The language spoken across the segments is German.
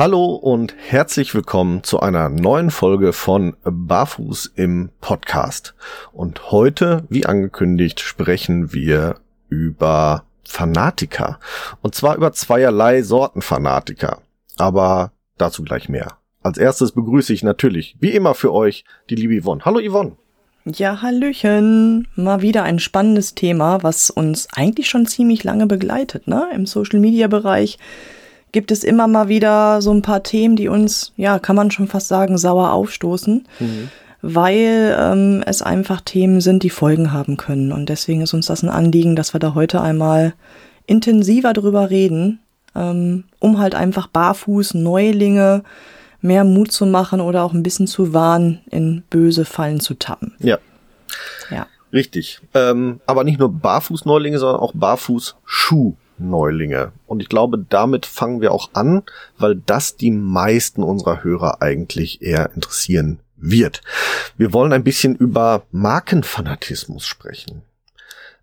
Hallo und herzlich willkommen zu einer neuen Folge von Barfuß im Podcast. Und heute, wie angekündigt, sprechen wir über Fanatiker. Und zwar über zweierlei Sorten Fanatiker. Aber dazu gleich mehr. Als erstes begrüße ich natürlich, wie immer für euch, die liebe Yvonne. Hallo Yvonne. Ja, Hallöchen. Mal wieder ein spannendes Thema, was uns eigentlich schon ziemlich lange begleitet, ne? Im Social Media Bereich gibt es immer mal wieder so ein paar Themen, die uns, ja, kann man schon fast sagen, sauer aufstoßen, mhm. weil ähm, es einfach Themen sind, die Folgen haben können. Und deswegen ist uns das ein Anliegen, dass wir da heute einmal intensiver drüber reden, ähm, um halt einfach barfuß Neulinge mehr Mut zu machen oder auch ein bisschen zu warnen, in böse Fallen zu tappen. Ja. Ja. Richtig. Ähm, aber nicht nur Barfuß-Neulinge, sondern auch Barfuß-Schuh. Neulinge. Und ich glaube, damit fangen wir auch an, weil das die meisten unserer Hörer eigentlich eher interessieren wird. Wir wollen ein bisschen über Markenfanatismus sprechen.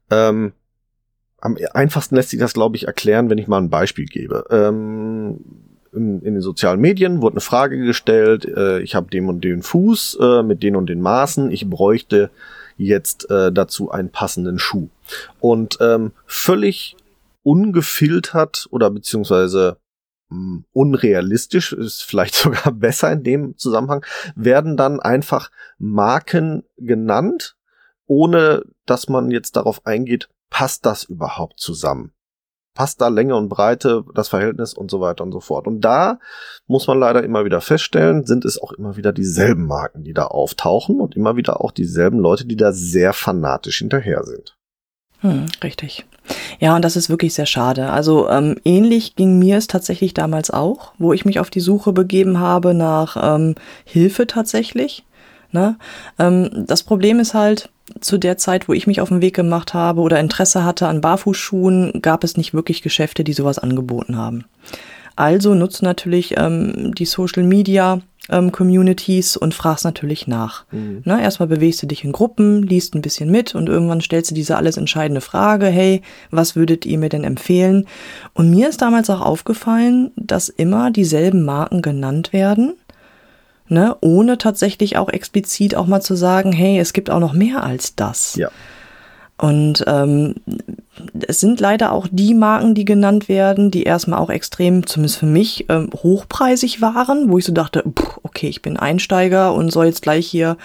Ähm, am einfachsten lässt sich das, glaube ich, erklären, wenn ich mal ein Beispiel gebe. Ähm, in, in, den sozialen Medien wurde eine Frage gestellt, äh, ich habe den und den Fuß äh, mit den und den Maßen, ich bräuchte jetzt äh, dazu einen passenden Schuh. Und ähm, völlig ungefiltert oder beziehungsweise mh, hm, unrealistisch, ist vielleicht sogar besser in dem Zusammenhang, werden dann einfach Marken genannt, ohne dass man jetzt darauf eingeht, passt das überhaupt zusammen? Passt da Länge und Breite, das Verhältnis und so weiter und so fort. Und da muss man leider immer wieder feststellen, sind es auch immer wieder dieselben Marken, die da auftauchen und immer wieder auch dieselben Leute, die da sehr fanatisch hinterher sind. Hm, richtig. Ja, und das ist wirklich sehr schade. Also ähm, ähnlich ging mir es tatsächlich damals auch, wo ich mich auf die Suche begeben habe nach ähm, Hilfe tatsächlich. Ne? Ähm, das Problem ist halt, zu der Zeit, wo ich mich auf den Weg gemacht habe oder Interesse hatte an Barfußschuhen, gab es nicht wirklich Geschäfte, die sowas angeboten haben. Also nutzt natürlich ähm, die Social Media ähm, Communities und fragst natürlich nach. Mhm. Ne, erstmal bewegst du dich in Gruppen, liest ein bisschen mit und irgendwann stellst du diese alles entscheidende Frage, hey, was würdet ihr mir denn empfehlen? Und mir ist damals auch aufgefallen, dass immer dieselben Marken genannt werden. Ne, ohne tatsächlich auch explizit auch mal zu sagen, hey, es gibt auch noch mehr als das. Ja. Und ähm, es sind leider auch die Marken, die genannt werden, die erstmal auch extrem, zumindest für mich, ähm, hochpreisig waren, wo ich so dachte, pff, okay, ich bin Einsteiger und soll jetzt gleich hier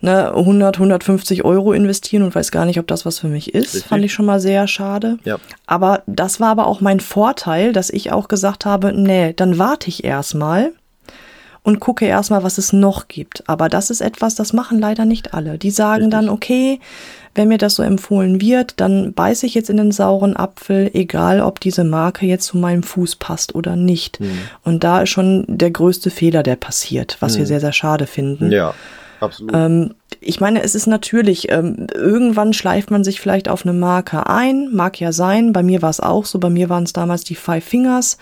ne, 100, 150 Euro investieren und weiß gar nicht, ob das was für mich ist. Richtig. Fand ich schon mal sehr schade. Ja. Aber das war aber auch mein Vorteil, dass ich auch gesagt habe, nee, dann warte ich erstmal und gucke erstmal, was es noch gibt. Aber das ist etwas, das machen leider nicht alle. Die sagen Richtig. dann, okay, wenn mir das so empfohlen wird, dann beiße ich jetzt in den sauren Apfel, egal ob diese Marke jetzt zu meinem Fuß passt oder nicht. Mhm. Und da ist schon der größte Fehler, der passiert, was mhm. wir sehr, sehr schade finden. Ja. Absolut. Ähm, ich meine, es ist natürlich, ähm, irgendwann schleift man sich vielleicht auf eine Marke ein, mag ja sein. Bei mir war es auch so, bei mir waren es damals die Five Fingers.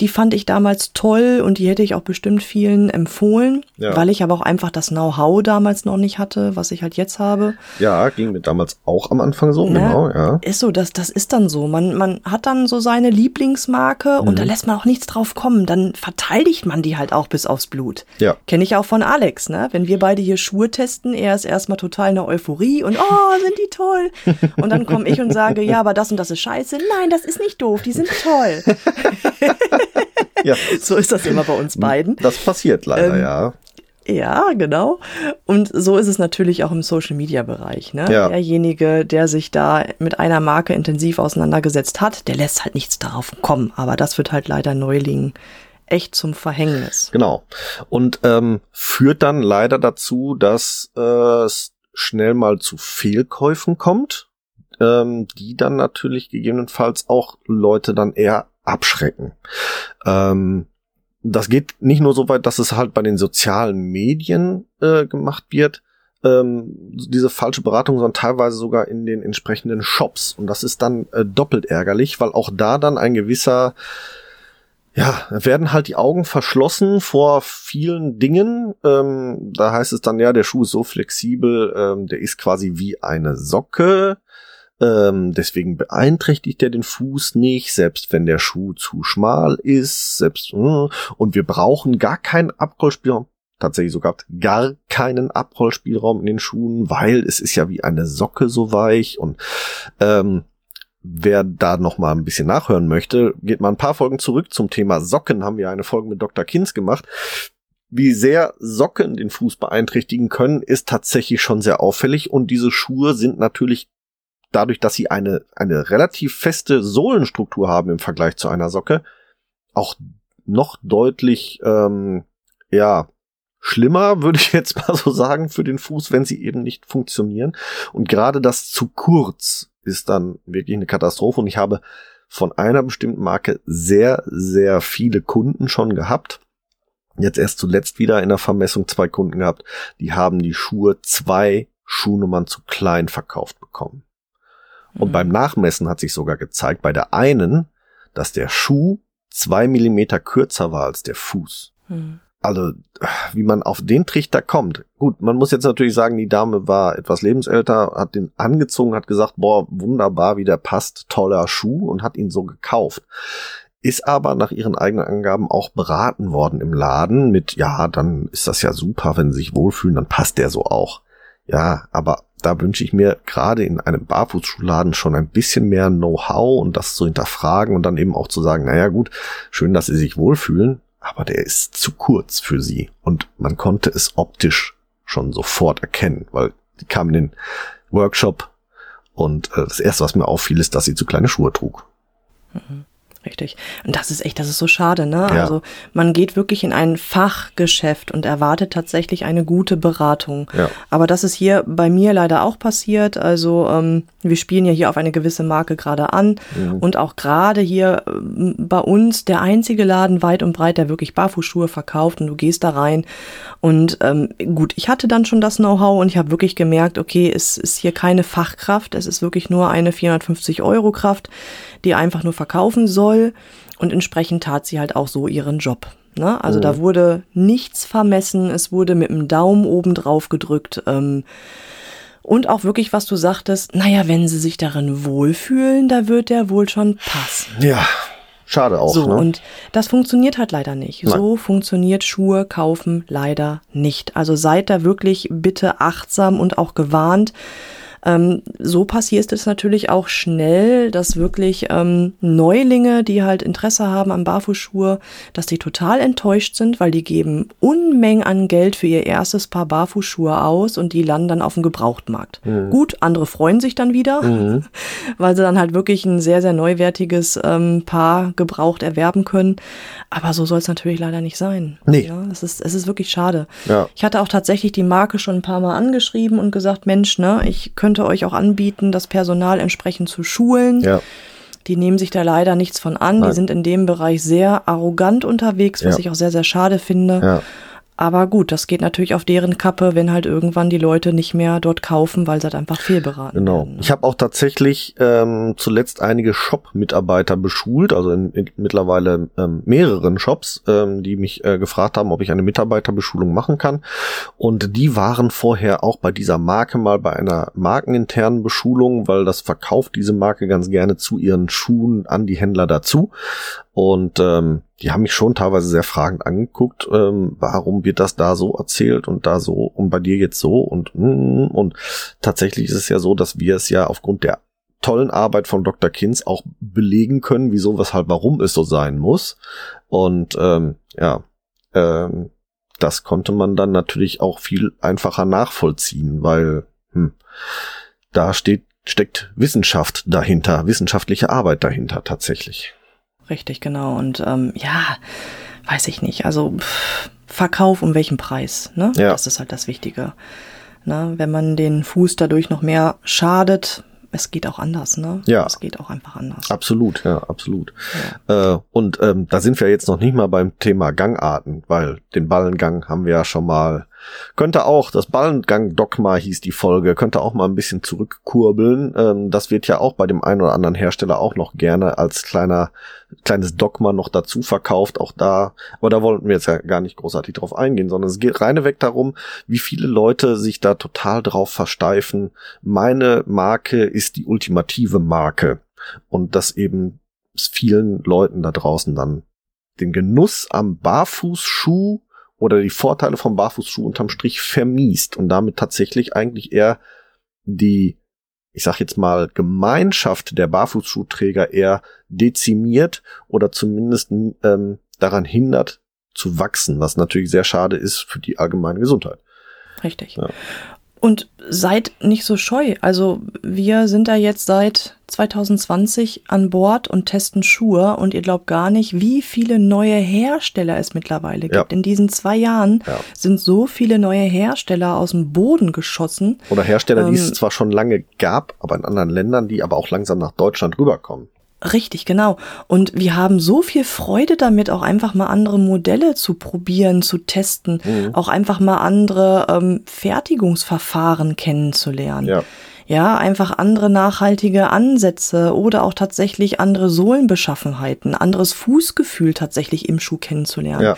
Die fand ich damals toll und die hätte ich auch bestimmt vielen empfohlen, ja. weil ich aber auch einfach das Know-how damals noch nicht hatte, was ich halt jetzt habe. Ja, ging mir damals auch am Anfang so, ne? genau, ja. Ist so, das, das ist dann so. Man, man hat dann so seine Lieblingsmarke mhm. und da lässt man auch nichts drauf kommen. Dann verteidigt man die halt auch bis aufs Blut. Ja. Kenne ich auch von Alex, ne? Wenn wir beide hier Schuhe testen, er ist erstmal total eine Euphorie und oh, sind die toll. Und dann komme ich und sage, ja, aber das und das ist scheiße. Nein, das ist nicht doof, die sind toll. ja. So ist das immer bei uns beiden. Das passiert leider, ähm, ja. Ja, genau. Und so ist es natürlich auch im Social Media Bereich. Ne? Ja. Derjenige, der sich da mit einer Marke intensiv auseinandergesetzt hat, der lässt halt nichts darauf kommen. Aber das wird halt leider Neulingen echt zum Verhängnis. Genau. Und ähm, führt dann leider dazu, dass äh, es schnell mal zu Fehlkäufen kommt, ähm, die dann natürlich gegebenenfalls auch Leute dann eher abschrecken. Ähm, das geht nicht nur so weit, dass es halt bei den sozialen Medien äh, gemacht wird, ähm, diese falsche Beratung, sondern teilweise sogar in den entsprechenden Shops. Und das ist dann äh, doppelt ärgerlich, weil auch da dann ein gewisser ja, werden halt die Augen verschlossen vor vielen Dingen. Ähm, da heißt es dann, ja, der Schuh ist so flexibel, ähm, der ist quasi wie eine Socke. Ähm, deswegen beeinträchtigt er den Fuß nicht, selbst wenn der Schuh zu schmal ist, selbst, äh, und wir brauchen gar keinen Abrollspielraum, tatsächlich sogar gar keinen Abrollspielraum in den Schuhen, weil es ist ja wie eine Socke so weich und ähm, wer da noch mal ein bisschen nachhören möchte, geht mal ein paar Folgen zurück zum Thema Socken. Haben wir eine Folge mit Dr. Kinz gemacht. Wie sehr Socken den Fuß beeinträchtigen können, ist tatsächlich schon sehr auffällig und diese Schuhe sind natürlich dadurch, dass sie eine, eine relativ feste Sohlenstruktur haben im Vergleich zu einer Socke, auch noch deutlich, ähm, ja, schlimmer, würde ich jetzt mal so sagen, für den Fuß, wenn sie eben nicht funktionieren. Und gerade das zu kurz ist dann wirklich eine Katastrophe. Und ich habe von einer bestimmten Marke sehr, sehr viele Kunden schon gehabt. Jetzt erst zuletzt wieder in der Vermessung zwei Kunden gehabt, die haben die Schuhe zwei Schuhnummern zu klein verkauft bekommen. Und mhm. beim Nachmessen hat sich sogar gezeigt, bei der einen, dass der Schuh zwei Millimeter kürzer war als der Fuß. Mhm also wie man auf den Trichter kommt. Gut, man muss jetzt natürlich sagen, die Dame war etwas lebensälter, hat den angezogen, hat gesagt, boah, wunderbar, wie der passt, toller Schuh und hat ihn so gekauft. Ist aber nach ihren eigenen Angaben auch beraten worden im Laden mit, ja, dann ist das ja super, wenn sie sich wohlfühlen, dann passt der so auch. Ja, aber da wünsche ich mir gerade in einem Barfußschuhladen schon ein bisschen mehr Know-how und das zu hinterfragen und dann eben auch zu sagen, naja gut, schön, dass sie sich wohlfühlen, aber der ist zu kurz für sie und man konnte es optisch schon sofort erkennen, weil die kam in den Workshop und äh, das erste, was mir auffiel, ist, dass sie zu kleine Schuhe trug. Mhm. Richtig. Und das ist echt, das ist so schade, ne? Ja. Also man geht wirklich in ein Fachgeschäft und erwartet tatsächlich eine gute Beratung. Ja. Aber das ist hier bei mir leider auch passiert. Also ähm, wir spielen ja hier auf eine gewisse Marke gerade an mhm. und auch gerade hier äh, bei uns der einzige Laden weit und breit, der wirklich Barfußschuhe verkauft und du gehst da rein und ähm, gut, ich hatte dann schon das Know-how und ich habe wirklich gemerkt, okay, es ist hier keine Fachkraft, es ist wirklich nur eine 450 Euro Kraft, die einfach nur verkaufen soll und entsprechend tat sie halt auch so ihren Job. Ne? Also oh. da wurde nichts vermessen, es wurde mit dem Daumen oben drauf gedrückt. Ähm, und auch wirklich, was du sagtest, naja, wenn sie sich darin wohlfühlen, da wird der wohl schon passen. Ja, schade auch. So, ne? und das funktioniert halt leider nicht. Nein. So funktioniert Schuhe kaufen leider nicht. Also seid da wirklich bitte achtsam und auch gewarnt. Ähm, so passiert es natürlich auch schnell, dass wirklich ähm, Neulinge, die halt Interesse haben an Barfußschuhe, dass die total enttäuscht sind, weil die geben Unmengen an Geld für ihr erstes Paar Barfußschuhe aus und die landen dann auf dem Gebrauchtmarkt. Mhm. Gut, andere freuen sich dann wieder, mhm. weil sie dann halt wirklich ein sehr, sehr neuwertiges ähm, Paar gebraucht erwerben können. Aber so soll es natürlich leider nicht sein. Nee. Ja, es ist, es ist wirklich schade. Ja. Ich hatte auch tatsächlich die Marke schon ein paar Mal angeschrieben und gesagt, Mensch, ne, ich könnte könnte euch auch anbieten, das Personal entsprechend zu schulen. Ja. Die nehmen sich da leider nichts von an. Nein. Die sind in dem Bereich sehr arrogant unterwegs, was ja. ich auch sehr, sehr schade finde. Ja. Aber gut, das geht natürlich auf deren Kappe, wenn halt irgendwann die Leute nicht mehr dort kaufen, weil sie halt einfach fehlberaten Genau. Werden. Ne? Ich habe auch tatsächlich ähm, zuletzt einige Shop-Mitarbeiter beschult, also in, in mittlerweile ähm, mehreren Shops, ähm, die mich äh, gefragt haben, ob ich eine Mitarbeiterbeschulung machen kann. Und die waren vorher auch bei dieser Marke mal bei einer markeninternen Beschulung, weil das verkauft diese Marke ganz gerne zu ihren Schuhen an die Händler dazu. Und ähm, die haben mich schon teilweise sehr fragend angeguckt, ähm, warum wird das da so erzählt und da so und bei dir jetzt so und mm, und tatsächlich ist es ja so, dass wir es ja aufgrund der tollen Arbeit von Dr. Kinz auch belegen können, wieso, weshalb, warum es so sein muss. Und ähm, ja, ähm, das konnte man dann natürlich auch viel einfacher nachvollziehen, weil hm, da steht, steckt Wissenschaft dahinter, wissenschaftliche Arbeit dahinter tatsächlich. Richtig, genau. Und ähm, ja, weiß ich nicht. Also pff, Verkauf um welchen Preis, ne? Ja. Das ist halt das Wichtige. Ne? Wenn man den Fuß dadurch noch mehr schadet, es geht auch anders, ne? Ja. Es geht auch einfach anders. Absolut, ja, absolut. Ja. Äh, und ähm, da sind wir jetzt noch nicht mal beim Thema Gangarten, weil den Ballengang haben wir ja schon mal könnte auch, das Ballengang-Dogma hieß die Folge, könnte auch mal ein bisschen zurückkurbeln. Ähm, das wird ja auch bei dem einen oder anderen Hersteller auch noch gerne als kleiner, kleines Dogma noch dazu verkauft, auch da. Aber da wollten wir jetzt ja gar nicht großartig drauf eingehen, sondern es geht reine weg darum, wie viele Leute sich da total drauf versteifen. Meine Marke ist die ultimative Marke. Und das eben vielen Leuten da draußen dann den Genuss am Barfußschuh oder die Vorteile vom Barfußschuh unterm Strich vermiest und damit tatsächlich eigentlich eher die, ich sag jetzt mal, Gemeinschaft der Barfußschuhträger eher dezimiert oder zumindest ähm, daran hindert zu wachsen, was natürlich sehr schade ist für die allgemeine Gesundheit. Richtig. Ja. Und seid nicht so scheu. Also wir sind da jetzt seit 2020 an Bord und testen Schuhe und ihr glaubt gar nicht, wie viele neue Hersteller es mittlerweile gibt. Ja. In diesen zwei Jahren ja. sind so viele neue Hersteller aus dem Boden geschossen. Oder Hersteller, ähm, die es ähm, zwar schon lange gab, aber in anderen Ländern, die aber auch langsam nach Deutschland rüberkommen. Richtig, genau. Und wir haben so viel Freude damit, auch einfach mal andere Modelle zu probieren, zu testen, mhm. auch einfach mal andere ähm, Fertigungsverfahren kennenzulernen. Ja. Ja, einfach andere nachhaltige Ansätze oder auch tatsächlich andere Sohlenbeschaffenheiten, anderes Fußgefühl tatsächlich im Schuh kennenzulernen. Ja.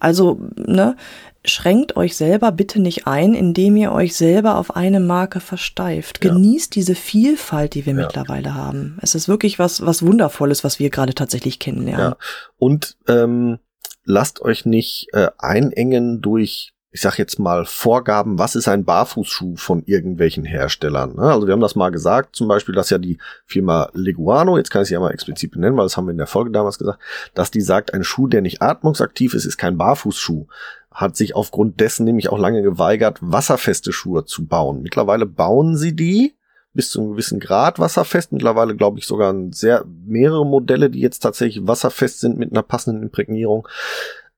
Also, ne, schränkt euch selber bitte nicht ein, indem ihr euch selber auf eine Marke versteift. Genießt ja. diese Vielfalt, die wir ja. mittlerweile haben. Es ist wirklich was, was Wundervolles, was wir gerade tatsächlich kennenlernen. Ja. Und ähm, lasst euch nicht äh, einengen durch ich sag jetzt mal, Vorgaben, was ist ein Barfußschuh von irgendwelchen Herstellern. Ne? Also wir haben das mal gesagt, zum Beispiel, dass ja die Firma Leguano, jetzt kann ich sie ja mal explizit benennen, weil das haben wir in der Folge damals gesagt, dass die sagt, ein Schuh, der nicht atmungsaktiv ist, ist kein Barfußschuh hat sich aufgrund dessen nämlich auch lange geweigert, wasserfeste Schuhe zu bauen. Mittlerweile bauen sie die bis zu einem gewissen Grad wasserfest. Mittlerweile glaube ich sogar sehr mehrere Modelle, die jetzt tatsächlich wasserfest sind mit einer passenden Imprägnierung,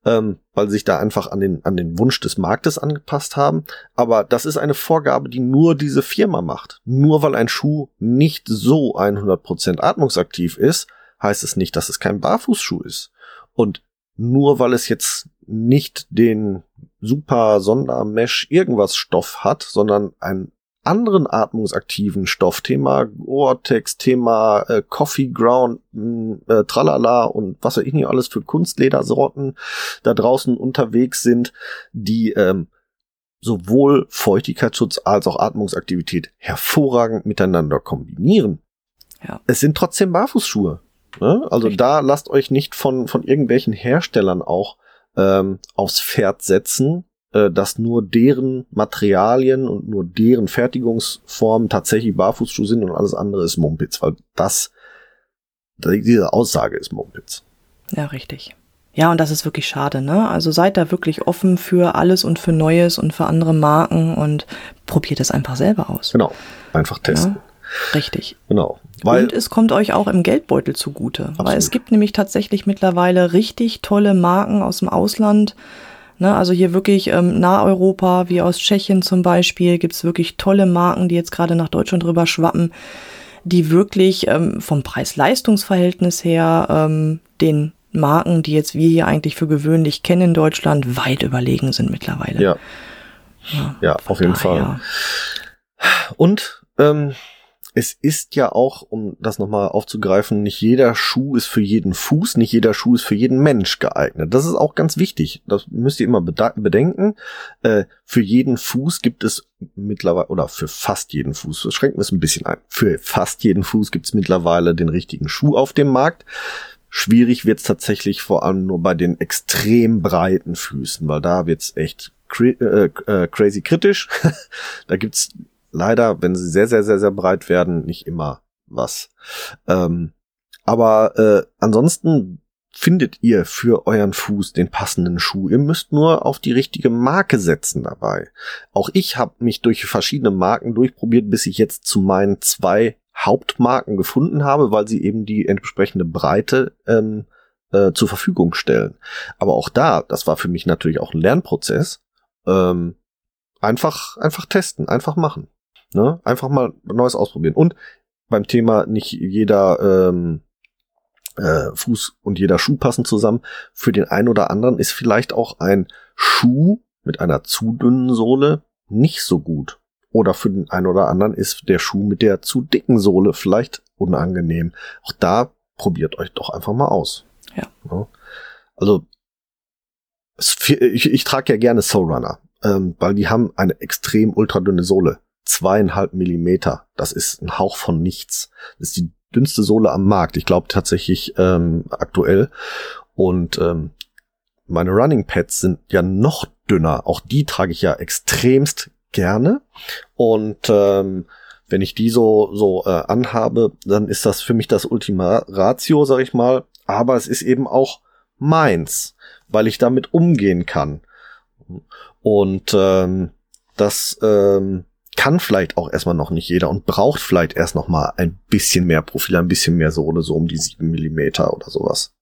ähm, weil sie sich da einfach an den an den Wunsch des Marktes angepasst haben. Aber das ist eine Vorgabe, die nur diese Firma macht. Nur weil ein Schuh nicht so 100% atmungsaktiv ist, heißt es nicht, dass es kein Barfußschuh ist. Und nur weil es jetzt nicht den super Sondermesh irgendwas Stoff hat, sondern einen anderen atmungsaktiven Stoff, Thema Gore-Tex, Thema äh, Coffee Ground, mm, äh, Tralala und was weiß ich nicht alles für Kunstledersorten da draußen unterwegs sind, die ähm, sowohl Feuchtigkeitsschutz als auch Atmungsaktivität hervorragend miteinander kombinieren. Ja. Es sind trotzdem Barfußschuhe. Ne? Also Richtig. da lasst euch nicht von, von irgendwelchen Herstellern auch ähm, aufs Pferd setzen, äh, dass nur deren Materialien und nur deren Fertigungsformen tatsächlich Barfußschuhe sind und alles andere ist Mumpitz, weil das, diese Aussage ist Mumpitz. Ja, richtig. Ja, und das ist wirklich schade, ne? Also seid da wirklich offen für alles und für Neues und für andere Marken und probiert es einfach selber aus. Genau. Einfach testen. Ja? Richtig. Genau. Weil und es kommt euch auch im Geldbeutel zugute. Absolut. Weil es gibt nämlich tatsächlich mittlerweile richtig tolle Marken aus dem Ausland. Ne, also hier wirklich ähm, Naheuropa, wie aus Tschechien zum Beispiel, gibt's wirklich tolle Marken, die jetzt gerade nach Deutschland rüber schwappen, die wirklich ähm, vom Preis-Leistungs-Verhältnis her ähm, den Marken, die jetzt wir hier eigentlich für gewöhnlich kennen in Deutschland, weit überlegen sind mittlerweile. Ja. Ja, ja auf jeden daher. Fall. Und ähm, es ist ja auch, um das nochmal aufzugreifen, nicht jeder Schuh ist für jeden Fuß, nicht jeder Schuh ist für jeden Mensch geeignet. Das ist auch ganz wichtig. Das müsst ihr immer bedenken. Äh, für jeden Fuß gibt es mittlerweile, oder für fast jeden Fuß, das schränken wir es ein bisschen ein, für fast jeden Fuß gibt es mittlerweile den richtigen Schuh auf dem Markt. Schwierig wird es tatsächlich vor allem nur bei den extrem breiten Füßen, weil da wird es echt äh, äh, crazy kritisch. da gibt's leider, wenn sie sehr, sehr, sehr, sehr breit werden, nicht immer was. Ähm, aber äh, ansonsten findet ihr für euren Fuß den passenden Schuh. Ihr müsst nur auf die richtige Marke setzen dabei. Auch ich habe mich durch verschiedene Marken durchprobiert, bis ich jetzt zu meinen zwei Hauptmarken gefunden habe, weil sie eben die entsprechende Breite ähm, äh, zur Verfügung stellen. Aber auch da, das war für mich natürlich auch ein Lernprozess. Ähm, einfach, einfach testen, einfach machen. Ne? Einfach mal Neues ausprobieren. Und beim Thema nicht jeder ähm, äh, Fuß und jeder Schuh passen zusammen. Für den einen oder anderen ist vielleicht auch ein Schuh mit einer zu dünnen Sohle nicht so gut. Oder für den einen oder anderen ist der Schuh mit der zu dicken Sohle vielleicht unangenehm. Auch da probiert euch doch einfach mal aus. Ja. ja. Also ich, ich trage ja gerne Soul Runner, ähm, weil die haben eine extrem ultradünne Sohle. Zweieinhalb Millimeter. Das ist ein Hauch von nichts. Das ist die dünnste Sohle am Markt. Ich glaube tatsächlich ähm, aktuell. Und ähm, meine Running Pads sind ja noch dünner. Auch die trage ich ja extremst gerne. Und ähm, wenn ich die so so äh, anhabe, dann ist das für mich das Ultima Ratio, sag ich mal. Aber es ist eben auch meins, weil ich damit umgehen kann. Und ähm, das ähm, kann vielleicht auch erstmal noch nicht jeder und braucht vielleicht erst noch mal ein bisschen mehr Profil, ein bisschen mehr Sohle, so um die sieben Millimeter oder sowas.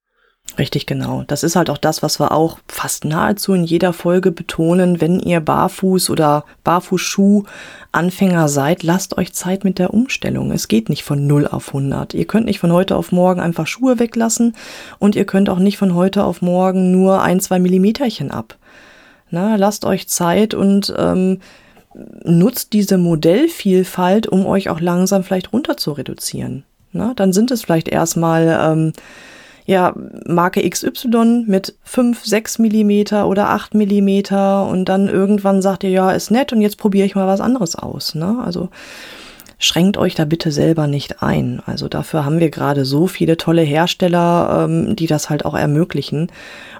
Richtig, genau. Das ist halt auch das, was wir auch fast nahezu in jeder Folge betonen. Wenn ihr Barfuß oder Barfußschuh Anfänger seid, lasst euch Zeit mit der Umstellung. Es geht nicht von 0 auf 100. Ihr könnt nicht von heute auf morgen einfach Schuhe weglassen und ihr könnt auch nicht von heute auf morgen nur ein, zwei Millimeterchen ab. Na, lasst euch Zeit und ähm, nutzt diese Modellvielfalt, um euch auch langsam vielleicht runter zu reduzieren. Na, dann sind es vielleicht erstmal ähm, ja, Marke XY mit 5, 6 Millimeter oder 8 Millimeter und dann irgendwann sagt ihr, ja, ist nett und jetzt probiere ich mal was anderes aus. Ne? Also schränkt euch da bitte selber nicht ein. Also dafür haben wir gerade so viele tolle Hersteller, ähm, die das halt auch ermöglichen.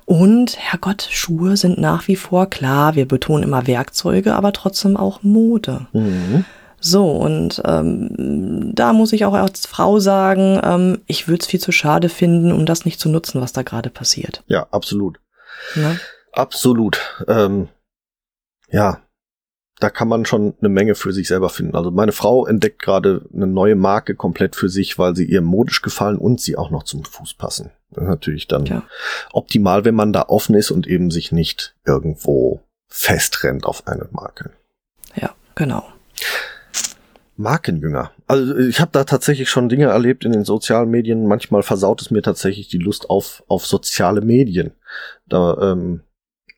Und Herrgott, Schuhe sind nach wie vor klar, wir betonen immer Werkzeuge, aber trotzdem auch Mode. Mhm. So, und ähm, da muss ich auch als Frau sagen, ähm, ich würde es viel zu schade finden, um das nicht zu nutzen, was da gerade passiert. Ja, absolut. Ne? Absolut. Ähm, ja, da kann man schon eine Menge für sich selber finden. Also meine Frau entdeckt gerade eine neue Marke komplett für sich, weil sie ihr modisch gefallen und sie auch noch zum Fuß passen. Das ist natürlich dann ja. optimal, wenn man da offen ist und eben sich nicht irgendwo festrennt auf eine Marke. Ja, genau. Markenjünger. Also ich habe da tatsächlich schon Dinge erlebt in den sozialen Medien. Manchmal versaut es mir tatsächlich die Lust auf, auf soziale Medien. Da ähm,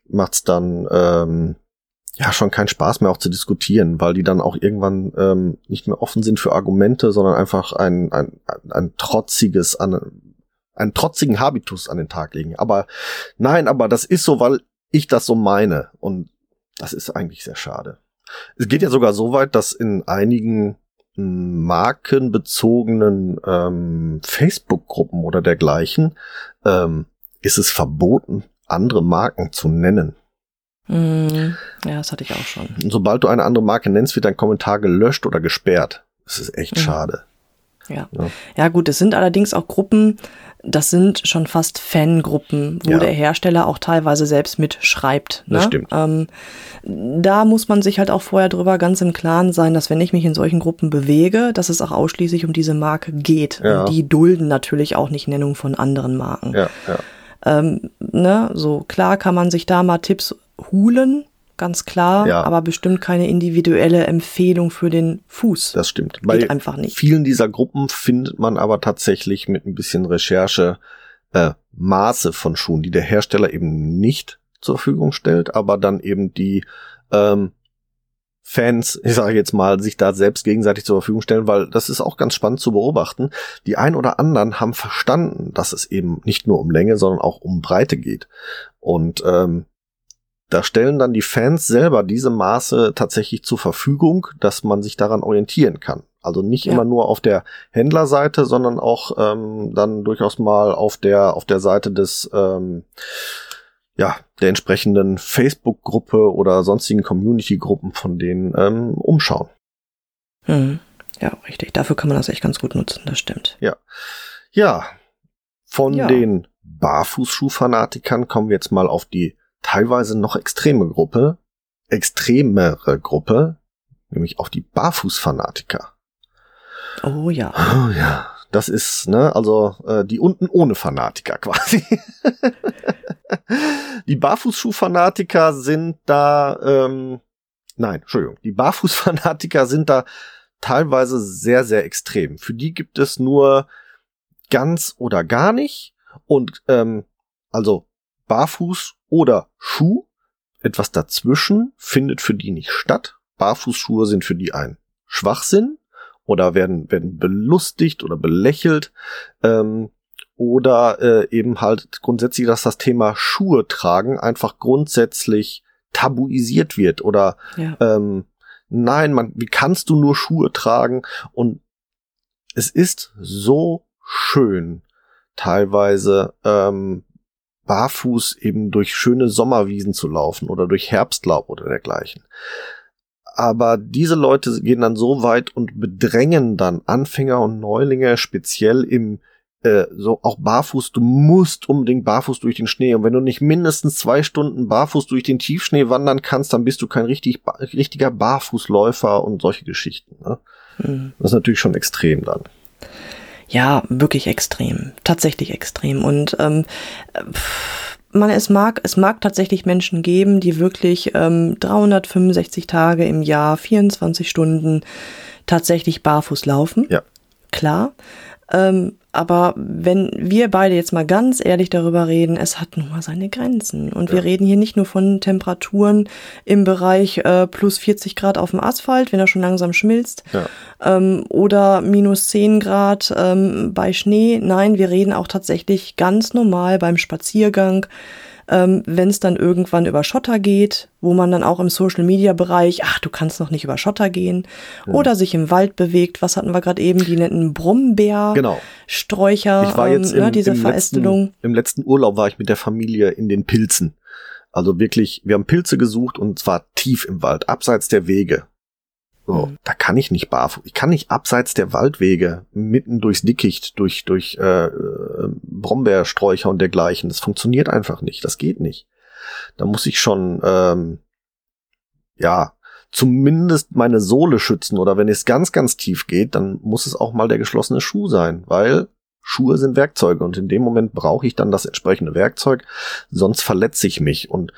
macht's dann ähm, ja schon keinen Spaß mehr auch zu diskutieren, weil die dann auch irgendwann ähm, nicht mehr offen sind für Argumente, sondern einfach ein, ein, ein, trotziges, an, einen trotzigen Habitus an den Tag legen. Aber nein, aber das ist so, weil ich das so meine. Und das ist eigentlich sehr schade. Es geht ja sogar so weit, dass in einigen markenbezogenen ähm, Facebook-Gruppen oder dergleichen ähm, ist es verboten, andere Marken zu nennen. Mm, ja, das hatte ich auch schon. Und sobald du eine andere Marke nennst, wird dein Kommentar gelöscht oder gesperrt. Das ist echt mhm. schade. Ja. ja. Ja, gut, es sind allerdings auch Gruppen, das sind schon fast Fangruppen, wo ja. der Hersteller auch teilweise selbst mitschreibt. Ne? Das stimmt. Ähm, da muss man sich halt auch vorher drüber ganz im Klaren sein, dass wenn ich mich in solchen Gruppen bewege, dass es auch ausschließlich um diese Marke geht. Ja. Und die dulden natürlich auch nicht Nennung von anderen Marken. Ja, ja. Ähm, ne, so klar kann man sich da mal Tipps hulen, ganz klar, ja. aber bestimmt keine individuelle Empfehlung für den Fuß. Das stimmt. Geht Bei einfach nicht. vielen dieser Gruppen findet man aber tatsächlich mit ein bisschen Recherche äh, Maße von Schuhen, die der Hersteller eben nicht zur Verfügung stellt, aber dann eben die ähm, Fans, ich sage jetzt mal, sich da selbst gegenseitig zur Verfügung stellen, weil das ist auch ganz spannend zu beobachten. Die ein oder anderen haben verstanden, dass es eben nicht nur um Länge, sondern auch um Breite geht. Und ähm, da stellen dann die Fans selber diese Maße tatsächlich zur Verfügung, dass man sich daran orientieren kann. Also nicht ja. immer nur auf der Händlerseite, sondern auch ähm, dann durchaus mal auf der auf der Seite des ähm, ja der entsprechenden Facebook-Gruppe oder sonstigen Community-Gruppen von denen ähm, umschauen. Hm. Ja, richtig. Dafür kann man das echt ganz gut nutzen. Das stimmt. Ja, ja. Von ja. den Barfußschuhfanatikern kommen wir jetzt mal auf die teilweise noch extreme Gruppe, extremere Gruppe, nämlich auch die Barfußfanatiker. Oh ja. Oh ja. Das ist, ne, also äh, die unten ohne Fanatiker quasi. die Barfußschuhfanatiker sind da, ähm, nein, Entschuldigung, die Barfußfanatiker sind da teilweise sehr, sehr extrem. Für die gibt es nur ganz oder gar nicht. Und ähm, also barfuß oder Schuh. etwas dazwischen findet für die nicht statt. Barfußschuhe sind für die ein Schwachsinn oder werden, werden belustigt oder belächelt. Ähm, oder äh, eben halt grundsätzlich, dass das Thema Schuhe tragen einfach grundsätzlich tabuisiert wird oder ja. ähm, nein, man, wie kannst du nur Schuhe tragen? Und es ist so schön, teilweise ähm, barfuß eben durch schöne Sommerwiesen zu laufen oder durch Herbstlaub oder dergleichen. Aber diese Leute gehen dann so weit und bedrängen dann Anfänger und Neulinge speziell im äh, so auch barfuß, du musst unbedingt barfuß durch den Schnee. Und wenn du nicht mindestens zwei Stunden barfuß durch den Tiefschnee wandern kannst, dann bist du kein richtig, richtiger Barfußläufer und solche Geschichten. Ne? Mhm. Das ist natürlich schon extrem dann. Ja, wirklich extrem. Tatsächlich extrem. Und ähm, man, es mag, es mag tatsächlich Menschen geben, die wirklich ähm, 365 Tage im Jahr, 24 Stunden tatsächlich barfuß laufen. Ja. Klar. Ähm, aber wenn wir beide jetzt mal ganz ehrlich darüber reden, es hat nun mal seine Grenzen. Und ja. wir reden hier nicht nur von Temperaturen im Bereich äh, plus 40 Grad auf dem Asphalt, wenn er schon langsam schmilzt, ja. ähm, oder minus 10 Grad ähm, bei Schnee. Nein, wir reden auch tatsächlich ganz normal beim Spaziergang ähm, wenn es dann irgendwann über Schotter geht, wo man dann auch im Social-Media-Bereich, ach, du kannst noch nicht über Schotter gehen, ja. oder sich im Wald bewegt. Was hatten wir gerade eben? Die netten Brombeer, genau. Sträucher, ich war jetzt ähm, im, ne, diese im Verästelung. Letzten, Im letzten Urlaub war ich mit der Familie in den Pilzen. Also wirklich, wir haben Pilze gesucht und zwar tief im Wald, abseits der Wege. So, mhm. da kann ich nicht barfuß. Ich kann nicht abseits der Waldwege, mitten durchs Dickicht, durch, durch äh, äh, Brombeersträucher und dergleichen. Das funktioniert einfach nicht. Das geht nicht. Da muss ich schon, ähm, ja, zumindest meine Sohle schützen. Oder wenn es ganz, ganz tief geht, dann muss es auch mal der geschlossene Schuh sein, weil Schuhe sind Werkzeuge und in dem Moment brauche ich dann das entsprechende Werkzeug, sonst verletze ich mich. Und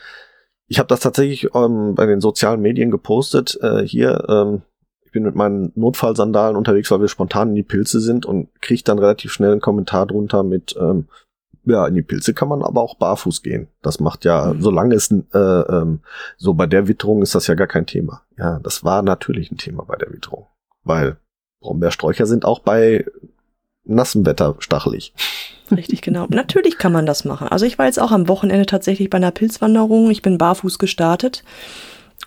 ich habe das tatsächlich ähm, bei den sozialen Medien gepostet. Äh, hier, ähm, ich bin mit meinen Notfallsandalen unterwegs, weil wir spontan in die Pilze sind und kriege dann relativ schnell einen Kommentar drunter mit, ähm, ja, in die Pilze kann man aber auch barfuß gehen. Das macht ja, mhm. solange es äh, ähm, so bei der Witterung ist das ja gar kein Thema. Ja, das war natürlich ein Thema bei der Witterung, weil Brombeersträucher sind auch bei nassem Wetter stachelig. Richtig, genau. Natürlich kann man das machen. Also ich war jetzt auch am Wochenende tatsächlich bei einer Pilzwanderung. Ich bin barfuß gestartet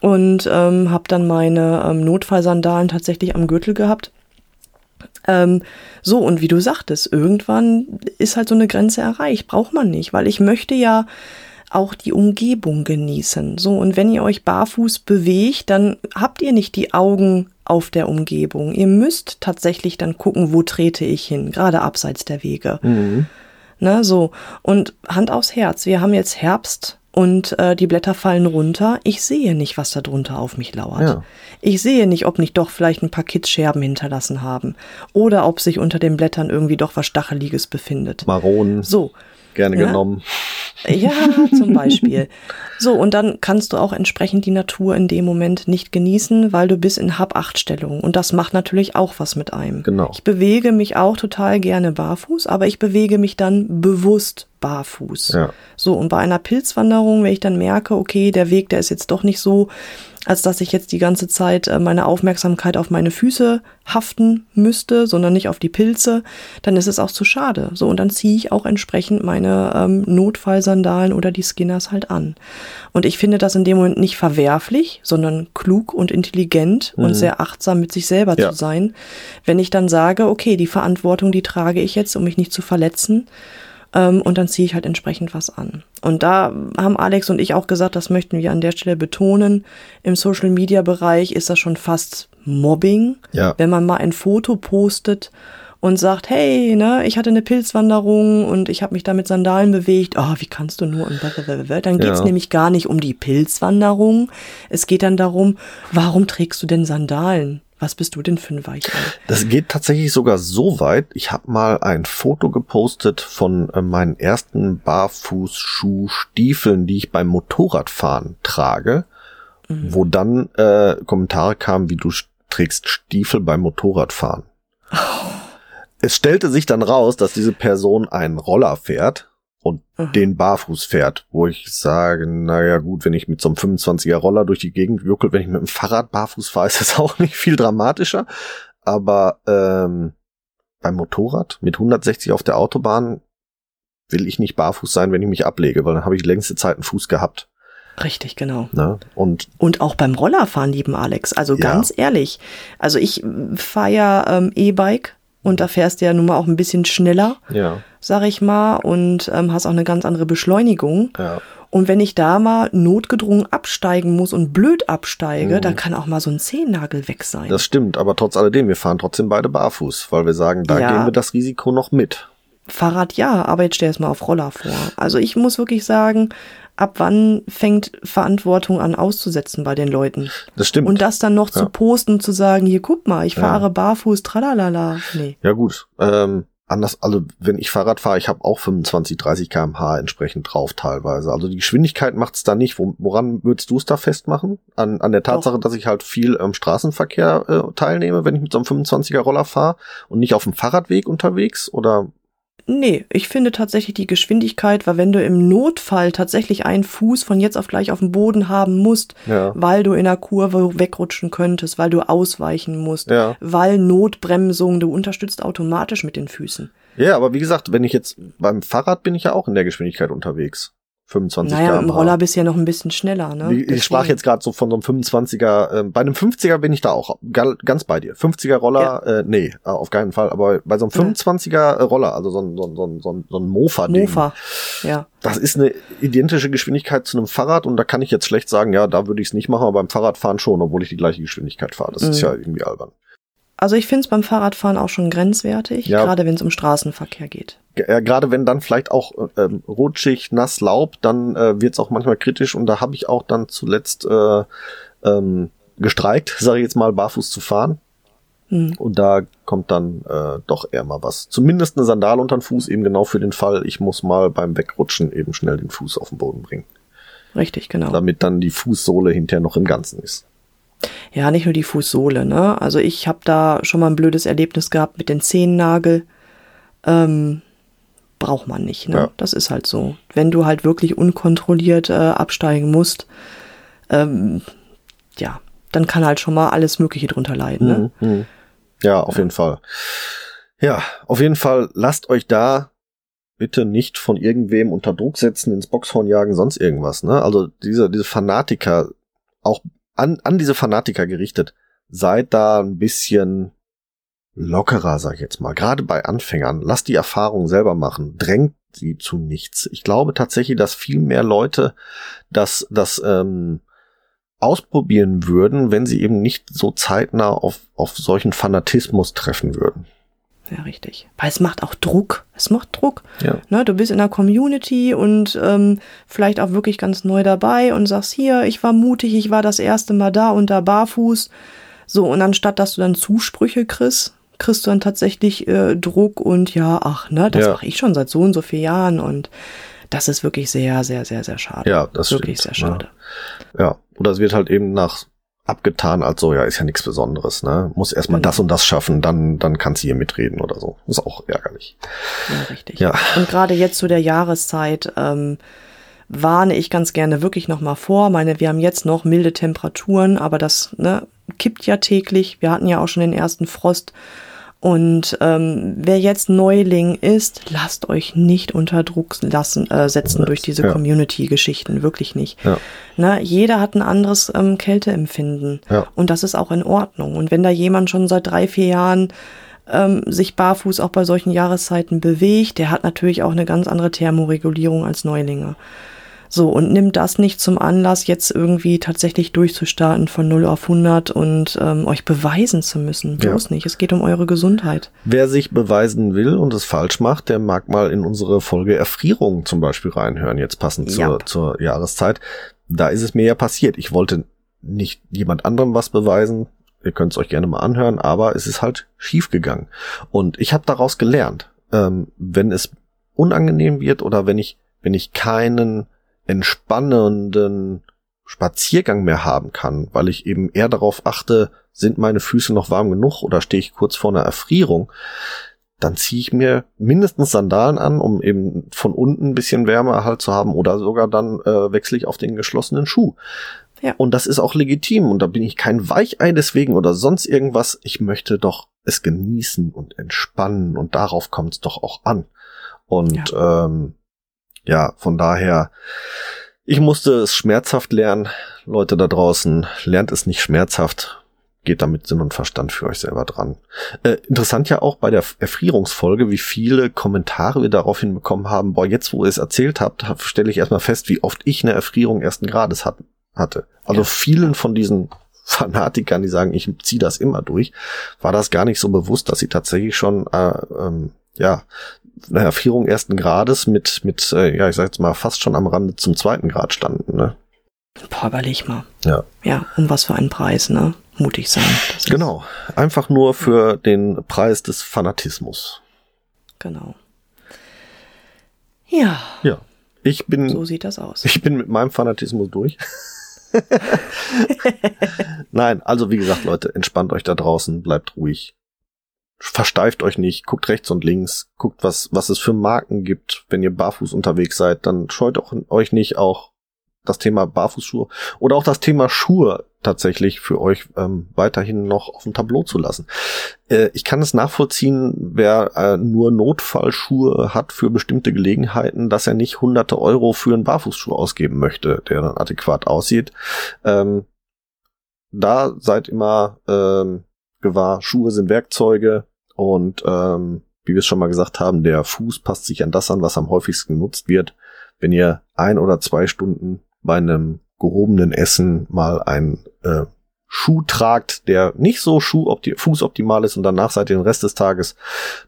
und ähm, habe dann meine ähm, Notfallsandalen tatsächlich am Gürtel gehabt. Ähm, so, und wie du sagtest, irgendwann ist halt so eine Grenze erreicht. Braucht man nicht, weil ich möchte ja auch die Umgebung genießen. So, und wenn ihr euch barfuß bewegt, dann habt ihr nicht die Augen auf der Umgebung. Ihr müsst tatsächlich dann gucken, wo trete ich hin, gerade abseits der Wege. Mhm. Ne, so. Und Hand aufs Herz. Wir haben jetzt Herbst und äh, die Blätter fallen runter. Ich sehe nicht, was da drunter auf mich lauert. Ja. Ich sehe nicht, ob nicht doch vielleicht ein paar Kitzscherben hinterlassen haben oder ob sich unter den Blättern irgendwie doch was Stacheliges befindet. Maronen. So. Gerne ja? genommen. Ja, zum Beispiel. So, und dann kannst du auch entsprechend die Natur in dem Moment nicht genießen, weil du bist in Hab-Acht-Stellung. Und das macht natürlich auch was mit einem. Genau. Ich bewege mich auch total gerne barfuß, aber ich bewege mich dann bewusst barfuß. Ja. So, und bei einer Pilzwanderung, wenn ich dann merke, okay, der Weg, der ist jetzt doch nicht so als dass ich jetzt die ganze Zeit äh, meine Aufmerksamkeit auf meine Füße haften müsste, sondern nicht auf die Pilze, dann ist es auch zu schade. So, und dann ziehe ich auch entsprechend meine ähm, Notfallsandalen oder die Skinners halt an. Und ich finde das in dem Moment nicht verwerflich, sondern klug und intelligent mhm. und sehr achtsam mit sich selber ja. zu sein, wenn ich dann sage, okay, die Verantwortung, die trage ich jetzt, um mich nicht zu verletzen ähm, und dann ziehe ich halt entsprechend was an. Und da haben Alex und ich auch gesagt, das möchten wir an der Stelle betonen. Im Social Media Bereich ist das schon fast Mobbing, ja. wenn man mal ein Foto postet und sagt, hey, ne, ich hatte eine Pilzwanderung und ich habe mich da mit Sandalen bewegt. Oh, wie kannst du nur? Und dann geht es ja. nämlich gar nicht um die Pilzwanderung. Es geht dann darum, warum trägst du denn Sandalen? Was bist du denn für ein Weichei? Das geht tatsächlich sogar so weit. Ich habe mal ein Foto gepostet von äh, meinen ersten Barfußschuhstiefeln, die ich beim Motorradfahren trage, mhm. wo dann äh, Kommentare kamen, wie du trägst Stiefel beim Motorradfahren. Oh. Es stellte sich dann raus, dass diese Person einen Roller fährt und mhm. den barfuß fährt, wo ich sage, naja gut, wenn ich mit so einem 25er Roller durch die Gegend juckel, wenn ich mit dem Fahrrad barfuß fahre, ist das auch nicht viel dramatischer. Aber ähm, beim Motorrad mit 160 auf der Autobahn will ich nicht barfuß sein, wenn ich mich ablege, weil dann habe ich längste Zeit einen Fuß gehabt. Richtig, genau. Ne? Und, und auch beim Rollerfahren, lieben Alex. Also ganz ja. ehrlich. Also ich fahre ja ähm, E-Bike und da fährst du ja nun mal auch ein bisschen schneller, ja. sag ich mal, und ähm, hast auch eine ganz andere Beschleunigung. Ja. Und wenn ich da mal notgedrungen absteigen muss und blöd absteige, mhm. dann kann auch mal so ein Zehennagel weg sein. Das stimmt, aber trotz alledem, wir fahren trotzdem beide barfuß, weil wir sagen, da ja. gehen wir das Risiko noch mit. Fahrrad ja, aber jetzt stell es mal auf Roller vor. Also ich muss wirklich sagen, ab wann fängt Verantwortung an auszusetzen bei den Leuten? Das stimmt. Und das dann noch ja. zu posten, zu sagen, hier guck mal, ich fahre ja. barfuß, tralalala. Nee. Ja gut, ähm, anders, also wenn ich Fahrrad fahre, ich habe auch 25, 30 kmh entsprechend drauf teilweise. Also die Geschwindigkeit macht's da nicht. Woran würdest du es da festmachen? An, an der Tatsache, Doch. dass ich halt viel im Straßenverkehr äh, teilnehme, wenn ich mit so einem 25er Roller fahre und nicht auf dem Fahrradweg unterwegs? Oder Nee, ich finde tatsächlich die Geschwindigkeit, weil wenn du im Notfall tatsächlich einen Fuß von jetzt auf gleich auf dem Boden haben musst, ja. weil du in der Kurve wegrutschen könntest, weil du ausweichen musst, ja. weil Notbremsung, du unterstützt automatisch mit den Füßen. Ja, aber wie gesagt, wenn ich jetzt beim Fahrrad bin ich ja auch in der Geschwindigkeit unterwegs. 25 naja, im Roller bist du ja noch ein bisschen schneller, ne? Ich, ich sprach jetzt gerade so von so einem 25er, äh, bei einem 50er bin ich da auch ganz bei dir. 50er Roller, ja. äh, nee, äh, auf keinen Fall, aber bei so einem 25er Roller, also so ein, so ein, so ein, so ein Mofa-Ding. Mofa, ja. Das ist eine identische Geschwindigkeit zu einem Fahrrad und da kann ich jetzt schlecht sagen, ja, da würde ich es nicht machen, aber beim Fahrradfahren schon, obwohl ich die gleiche Geschwindigkeit fahre. Das mhm. ist ja irgendwie albern. Also ich finde es beim Fahrradfahren auch schon grenzwertig, ja. gerade wenn es um Straßenverkehr geht. Ja, gerade wenn dann vielleicht auch ähm, rutschig, nass Laub, dann äh, wird es auch manchmal kritisch und da habe ich auch dann zuletzt äh, ähm, gestreikt, sage ich jetzt mal, barfuß zu fahren. Hm. Und da kommt dann äh, doch eher mal was. Zumindest eine Sandale unter den Fuß, eben genau für den Fall, ich muss mal beim Wegrutschen eben schnell den Fuß auf den Boden bringen. Richtig, genau. Damit dann die Fußsohle hinterher noch im Ganzen ist. Ja, nicht nur die Fußsohle, ne? Also ich habe da schon mal ein blödes Erlebnis gehabt mit den Zehennagel. Ähm, braucht man nicht, ne? Ja. Das ist halt so. Wenn du halt wirklich unkontrolliert äh, absteigen musst, ähm, ja, dann kann halt schon mal alles Mögliche drunter leiden, ne? Mhm, mhm. Ja, auf ja. jeden Fall. Ja, auf jeden Fall lasst euch da bitte nicht von irgendwem unter Druck setzen, ins Boxhorn jagen, sonst irgendwas, ne? Also diese, diese Fanatiker, auch an, an diese Fanatiker gerichtet, seid da ein bisschen lockerer, sag ich jetzt mal. Gerade bei Anfängern, lasst die Erfahrung selber machen, drängt sie zu nichts. Ich glaube tatsächlich, dass viel mehr Leute das, das ähm, ausprobieren würden, wenn sie eben nicht so zeitnah auf, auf solchen Fanatismus treffen würden. Ja, richtig. Weil es macht auch Druck. Es macht Druck. Ja. Ne, du bist in der Community und ähm, vielleicht auch wirklich ganz neu dabei und sagst, hier, ich war mutig, ich war das erste Mal da unter Barfuß. So, und anstatt dass du dann Zusprüche kriegst, kriegst du dann tatsächlich äh, Druck und ja, ach, ne, das ja. mache ich schon seit so und so vielen Jahren und das ist wirklich sehr, sehr, sehr, sehr schade. Ja, das ist wirklich stimmt, sehr schade. Ja. ja, oder es wird halt eben nach abgetan als so, ja, ist ja nichts Besonderes, ne? Muss erstmal genau. das und das schaffen, dann, dann kannst du hier mitreden oder so. Ist auch ärgerlich. Ja, richtig. Ja. Und gerade jetzt zu der Jahreszeit ähm, warne ich ganz gerne wirklich nochmal vor. Meine, wir haben jetzt noch milde Temperaturen, aber das ne, kippt ja täglich. Wir hatten ja auch schon den ersten Frost. Und ähm, wer jetzt Neuling ist, lasst euch nicht unter Druck lassen, äh, setzen durch diese ja. Community-Geschichten, wirklich nicht. Ja. Na, jeder hat ein anderes ähm, Kälteempfinden ja. und das ist auch in Ordnung. Und wenn da jemand schon seit drei, vier Jahren ähm, sich barfuß auch bei solchen Jahreszeiten bewegt, der hat natürlich auch eine ganz andere Thermoregulierung als Neulinge. So, und nimmt das nicht zum Anlass, jetzt irgendwie tatsächlich durchzustarten von 0 auf 100 und ähm, euch beweisen zu müssen. Bloß ja. nicht. Es geht um eure Gesundheit. Wer sich beweisen will und es falsch macht, der mag mal in unsere Folge Erfrierung zum Beispiel reinhören, jetzt passend zur, ja. zur Jahreszeit. Da ist es mir ja passiert. Ich wollte nicht jemand anderem was beweisen. Ihr könnt es euch gerne mal anhören, aber es ist halt schief gegangen. Und ich habe daraus gelernt, ähm, wenn es unangenehm wird oder wenn ich, wenn ich keinen entspannenden Spaziergang mehr haben kann, weil ich eben eher darauf achte, sind meine Füße noch warm genug oder stehe ich kurz vor einer Erfrierung, dann ziehe ich mir mindestens Sandalen an, um eben von unten ein bisschen Wärme halt zu haben oder sogar dann äh, wechsle ich auf den geschlossenen Schuh. Ja. Und das ist auch legitim und da bin ich kein Weichei deswegen oder sonst irgendwas. Ich möchte doch es genießen und entspannen und darauf kommt es doch auch an. Und ja. Ähm, ja, von daher, ich musste es schmerzhaft lernen. Leute da draußen, lernt es nicht schmerzhaft geht da mit Sinn und Verstand für euch selber dran. Äh, interessant ja auch bei der Erfrierungsfolge, wie viele Kommentare wir daraufhin bekommen haben. Boah, jetzt wo ihr es erzählt habt, stelle ich erstmal fest, wie oft ich eine Erfrierung ersten Grades hat, hatte. Also ja. vielen von diesen Fanatikern, die sagen, ich ziehe das immer durch, war das gar nicht so bewusst, dass sie tatsächlich schon äh, ähm, ja eine Erfrierung ersten Grades mit mit äh, ja ich sag jetzt mal fast schon am Rande zum zweiten Grad standen. Ne? Boah, überleg mal. Ja. Ja, um was für einen Preis, ne? mutig sein. genau, einfach nur für den Preis des Fanatismus. Genau. Ja. Ja. Ich bin. So sieht das aus. Ich bin mit meinem Fanatismus durch. Nein, also wie gesagt, Leute, entspannt euch da draußen, bleibt ruhig. Versteift euch nicht, guckt rechts und links, guckt, was, was es für Marken gibt. Wenn ihr barfuß unterwegs seid, dann scheut auch, euch nicht auch das Thema Barfußschuhe oder auch das Thema Schuhe tatsächlich für euch ähm, weiterhin noch auf dem Tableau zu lassen. Äh, ich kann es nachvollziehen, wer äh, nur Notfallschuhe hat für bestimmte Gelegenheiten, dass er nicht hunderte Euro für einen Barfußschuh ausgeben möchte, der dann adäquat aussieht. Ähm, da seid immer ähm, gewahr, Schuhe sind Werkzeuge und ähm, wie wir es schon mal gesagt haben, der Fuß passt sich an das an, was am häufigsten genutzt wird. Wenn ihr ein oder zwei Stunden bei einem gehobenen Essen mal einen äh, Schuh tragt, der nicht so Schuhopti fußoptimal ist und danach seid ihr den Rest des Tages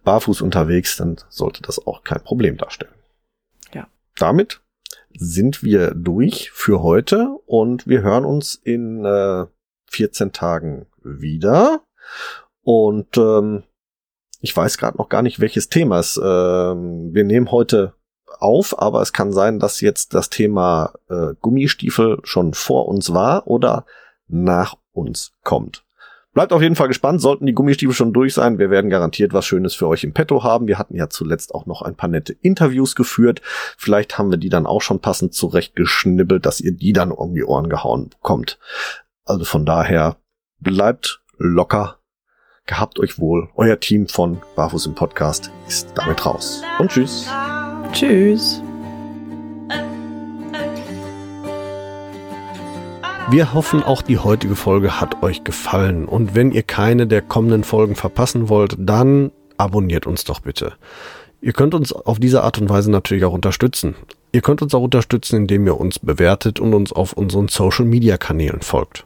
barfuß unterwegs, dann sollte das auch kein Problem darstellen. Ja. Damit sind wir durch für heute und wir hören uns in äh, 14 Tagen wieder. Und ähm, ich weiß gerade noch gar nicht, welches Thema es. Ähm, wir nehmen heute auf, aber es kann sein, dass jetzt das Thema äh, Gummistiefel schon vor uns war oder nach uns kommt. Bleibt auf jeden Fall gespannt, sollten die Gummistiefel schon durch sein. Wir werden garantiert was Schönes für euch im Petto haben. Wir hatten ja zuletzt auch noch ein paar nette Interviews geführt. Vielleicht haben wir die dann auch schon passend zurechtgeschnibbelt, dass ihr die dann um die Ohren gehauen bekommt. Also von daher bleibt locker. Gehabt euch wohl. Euer Team von Barfuß im Podcast ist damit raus. Und tschüss. Tschüss. Wir hoffen, auch die heutige Folge hat euch gefallen. Und wenn ihr keine der kommenden Folgen verpassen wollt, dann abonniert uns doch bitte. Ihr könnt uns auf diese Art und Weise natürlich auch unterstützen. Ihr könnt uns auch unterstützen, indem ihr uns bewertet und uns auf unseren Social-Media-Kanälen folgt.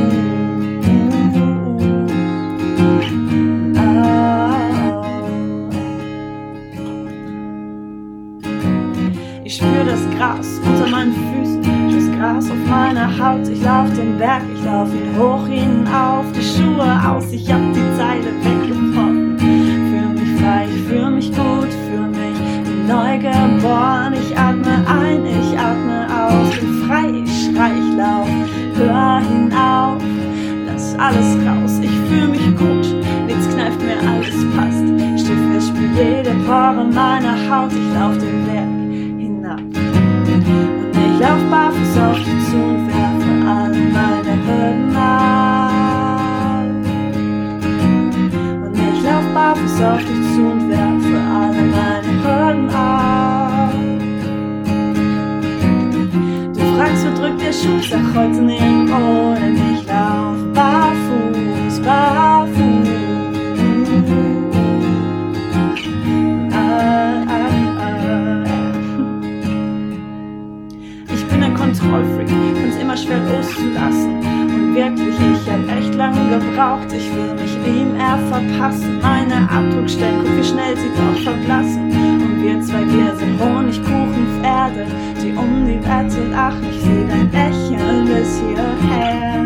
Gras unter meinen Füßen, das Gras auf meiner Haut. Ich lauf den Berg, ich lauf ihn hoch hinauf. auf, die Schuhe aus, ich hab die Zeile weggebrochen. Fühl mich frei, ich fühl mich gut, fühl mich neu geboren. Ich atme ein, ich atme aus, bin frei, ich schrei, ich lauf, hör hinauf, lass alles raus, ich fühl mich gut, nichts kneift mir, alles passt. Stift, ich spür jede Pore meiner Haut, ich lauf den Berg. Und ich lauf barfuß auf die zu und werfe alle meine Hürden ab. Und ich lauf barfuß auf dich zu und werfe alle meine Hürden ab. Du fragst, wo drückt der Schuh, sag heute nirgendwo, denn ich lauf barfuß, barfuß. Kontrollfreak, find's immer schwer loszulassen. Und wirklich, ich hab echt lange gebraucht. Ich will mich ihm eher verpassen. Meine Abdruckstellen, guck wie schnell sie doch verblassen. Und wir zwei, wir sind Honigkuchenpferde, die um die Wette lachen. Ich seh dein Lächeln bis hierher.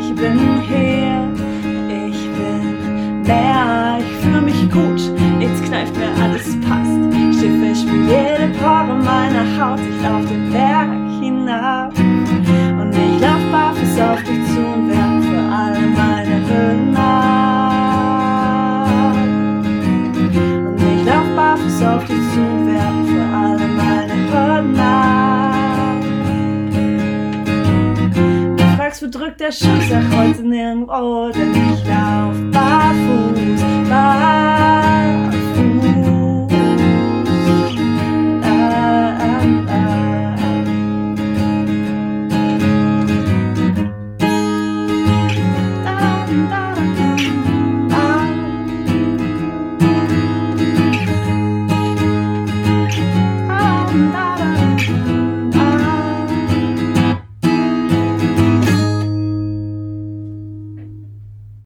Ich bin hier, ich bin mehr, ich fühle mich gut. Jetzt kneift mir alles passt. Schiffe, spür jede Pore meiner Haut. Ich lauf den Berg drückt der Schuh, er kreuzt nirgendwo, denn ich lauf barfuß, barfuß.